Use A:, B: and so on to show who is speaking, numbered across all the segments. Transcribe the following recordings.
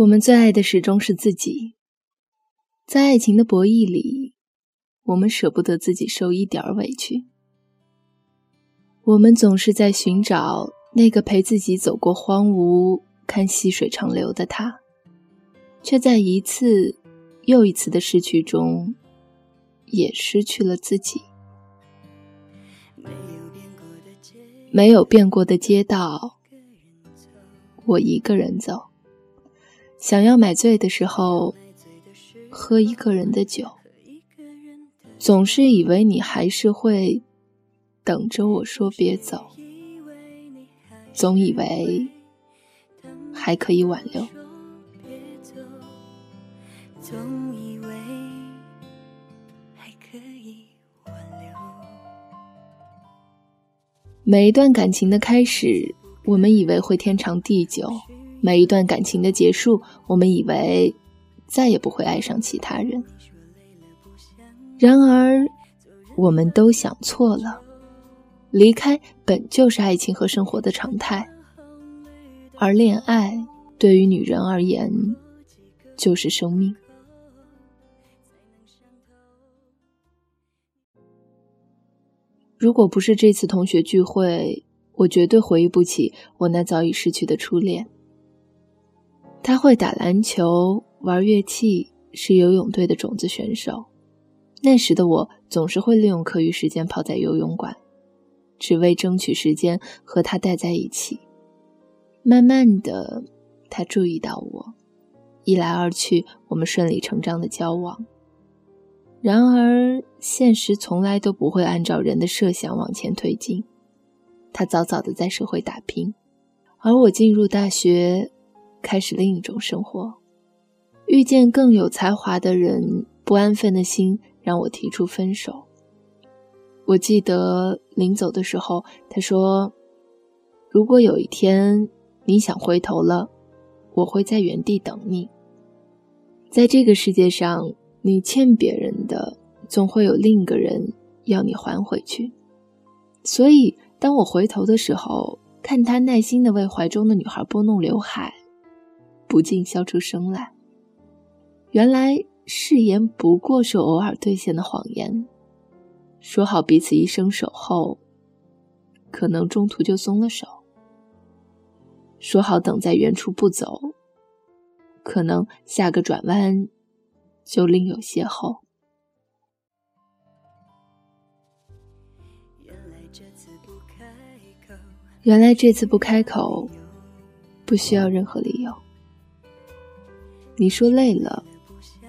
A: 我们最爱的始终是自己，在爱情的博弈里，我们舍不得自己受一点委屈。我们总是在寻找那个陪自己走过荒芜、看细水长流的他，却在一次又一次的失去中，也失去了自己。没有变过的街道，我一个人走。想要买醉的时候，喝一个人的酒，总是以为你还是会等着我说别走，总以为还可以挽留。每一段感情的开始，我们以为会天长地久。每一段感情的结束，我们以为再也不会爱上其他人。然而，我们都想错了。离开本就是爱情和生活的常态，而恋爱对于女人而言就是生命。如果不是这次同学聚会，我绝对回忆不起我那早已逝去的初恋。他会打篮球、玩乐器，是游泳队的种子选手。那时的我总是会利用课余时间泡在游泳馆，只为争取时间和他待在一起。慢慢的，他注意到我，一来二去，我们顺理成章的交往。然而，现实从来都不会按照人的设想往前推进。他早早的在社会打拼，而我进入大学。开始另一种生活，遇见更有才华的人，不安分的心让我提出分手。我记得临走的时候，他说：“如果有一天你想回头了，我会在原地等你。在这个世界上，你欠别人的，总会有另一个人要你还回去。所以，当我回头的时候，看他耐心的为怀中的女孩拨弄刘海。”不禁笑出声来。原来誓言不过是偶尔兑现的谎言，说好彼此一生守候，可能中途就松了手；说好等在原处不走，可能下个转弯就另有邂逅。原来这次不开口，不需要任何理由。你说累了，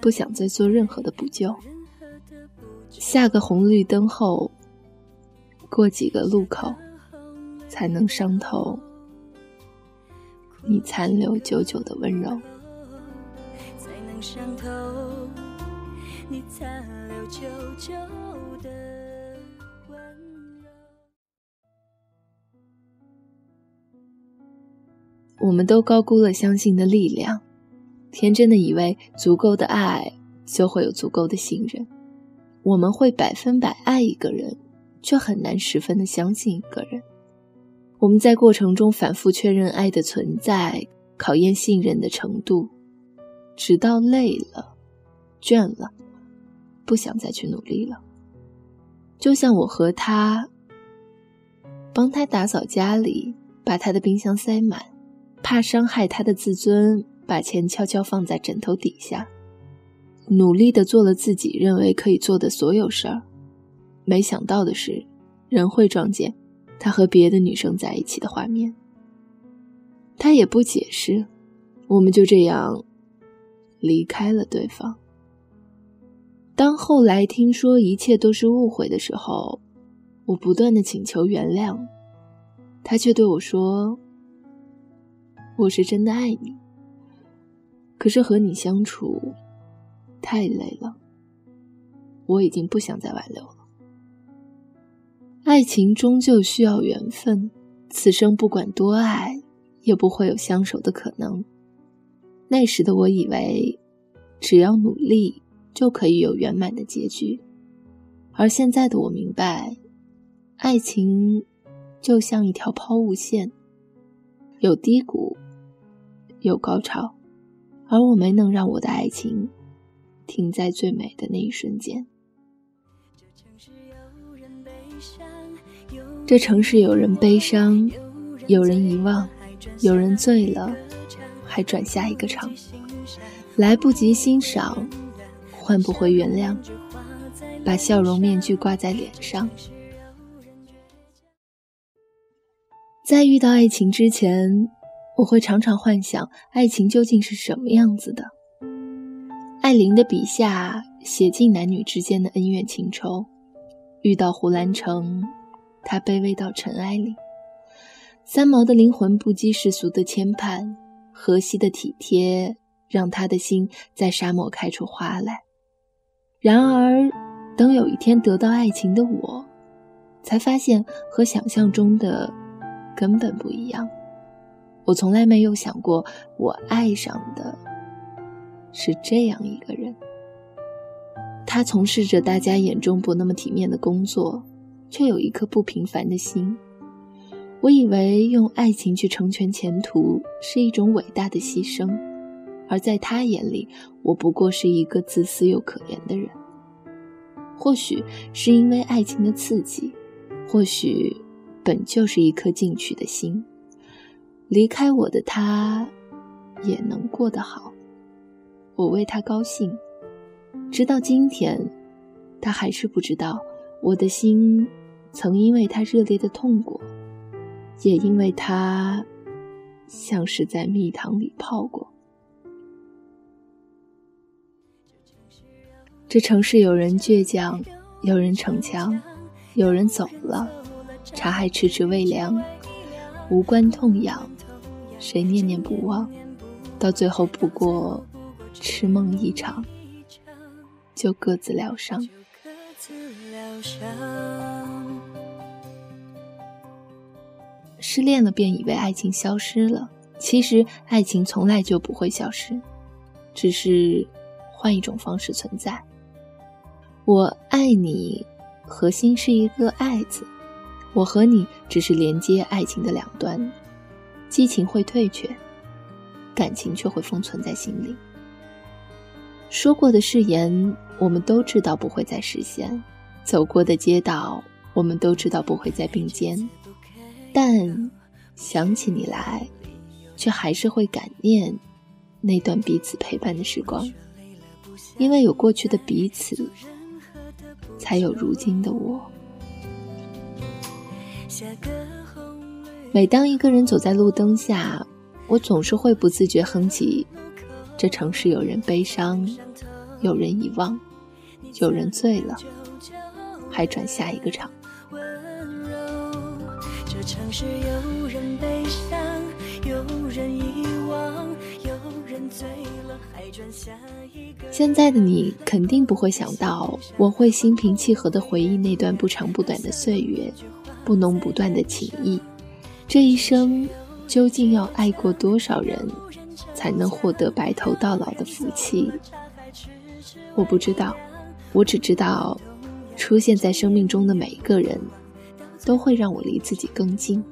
A: 不想再做任何的补救。下个红绿灯后，过几个路口，才能伤透你残留久久的温柔。我们都高估了相信的力量。天真的以为足够的爱就会有足够的信任，我们会百分百爱一个人，却很难十分的相信一个人。我们在过程中反复确认爱的存在，考验信任的程度，直到累了、倦了，不想再去努力了。就像我和他，帮他打扫家里，把他的冰箱塞满，怕伤害他的自尊。把钱悄悄放在枕头底下，努力的做了自己认为可以做的所有事儿。没想到的是，人会撞见他和别的女生在一起的画面。他也不解释，我们就这样离开了对方。当后来听说一切都是误会的时候，我不断的请求原谅，他却对我说：“我是真的爱你。”可是和你相处太累了，我已经不想再挽留了。爱情终究需要缘分，此生不管多爱，也不会有相守的可能。那时的我以为，只要努力就可以有圆满的结局，而现在的我明白，爱情就像一条抛物线，有低谷，有高潮。而我没能让我的爱情停在最美的那一瞬间。这城市有人悲伤，有人遗忘，有人醉了，还转下一个场，来不及欣赏，换不回原谅，把笑容面具挂在脸上。在遇到爱情之前，我会常常幻想爱情究竟是什么样子的。艾琳的笔下写尽男女之间的恩怨情仇，遇到胡兰成，他卑微到尘埃里；三毛的灵魂不羁世俗的牵绊，荷西的体贴让他的心在沙漠开出花来。然而，等有一天得到爱情的我，才发现和想象中的。根本不一样。我从来没有想过，我爱上的是这样一个人。他从事着大家眼中不那么体面的工作，却有一颗不平凡的心。我以为用爱情去成全前途是一种伟大的牺牲，而在他眼里，我不过是一个自私又可怜的人。或许是因为爱情的刺激，或许……本就是一颗进取的心，离开我的他，也能过得好。我为他高兴，直到今天，他还是不知道我的心曾因为他热烈的痛过，也因为他像是在蜜糖里泡过。这城市有人倔强，有人逞强，有人走了。茶还迟迟未凉，无关痛痒，谁念念不忘？到最后不过痴梦一场，就各自疗伤。失恋了便以为爱情消失了，其实爱情从来就不会消失，只是换一种方式存在。我爱你，核心是一个“爱”字。我和你只是连接爱情的两端，激情会退却，感情却会封存在心里。说过的誓言，我们都知道不会再实现；走过的街道，我们都知道不会再并肩。但想起你来，却还是会感念那段彼此陪伴的时光，因为有过去的彼此，才有如今的我。下个每当一个人走在路灯下，我总是会不自觉哼起：“这城市有人悲伤，有人遗忘，有人醉了，还转下一个场。”这城市有人悲伤，有人遗忘，有人醉了，还转下一个。现在的你肯定不会想到，我会心平气和地回忆那段不长不短的岁月。不浓不淡的情谊，这一生究竟要爱过多少人，才能获得白头到老的福气？我不知道，我只知道，出现在生命中的每一个人，都会让我离自己更近。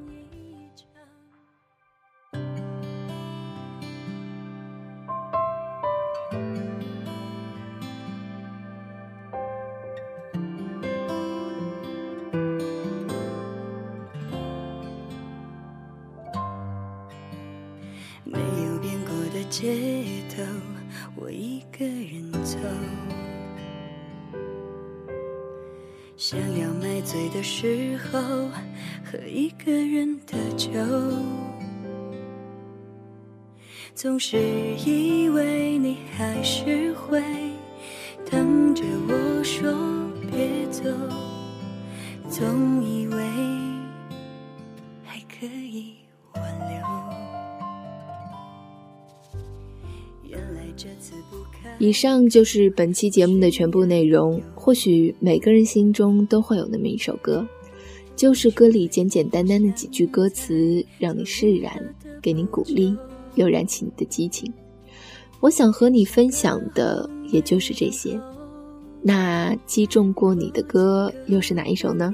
A: 没有变过的街头，我一个人走，想要买醉的时候喝一个人的酒，总是以为你还是会等着我说别走，总以为以上就是本期节目的全部内容。或许每个人心中都会有那么一首歌，就是歌里简简单单的几句歌词，让你释然，给你鼓励，又燃起你的激情。我想和你分享的也就是这些。那击中过你的歌又是哪一首呢？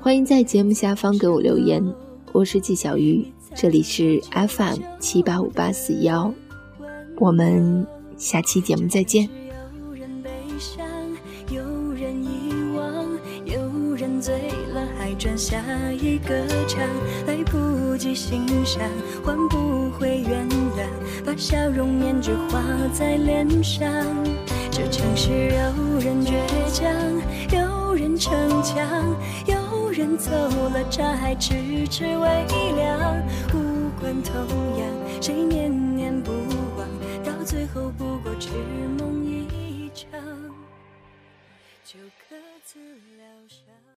A: 欢迎在节目下方给我留言。我是季小鱼，这里是 FM 七八五八四幺。我们下期节目再见。
B: 有人悲伤，有人遗忘，有人醉了还转下一个场，来不及欣赏，换不回原谅，把笑容面具画在脸上。这城市有人倔强，有人逞强，有人走了茶还迟迟微凉。无关痛痒，谁念念不忘，最后不过痴梦一场，就各自疗伤。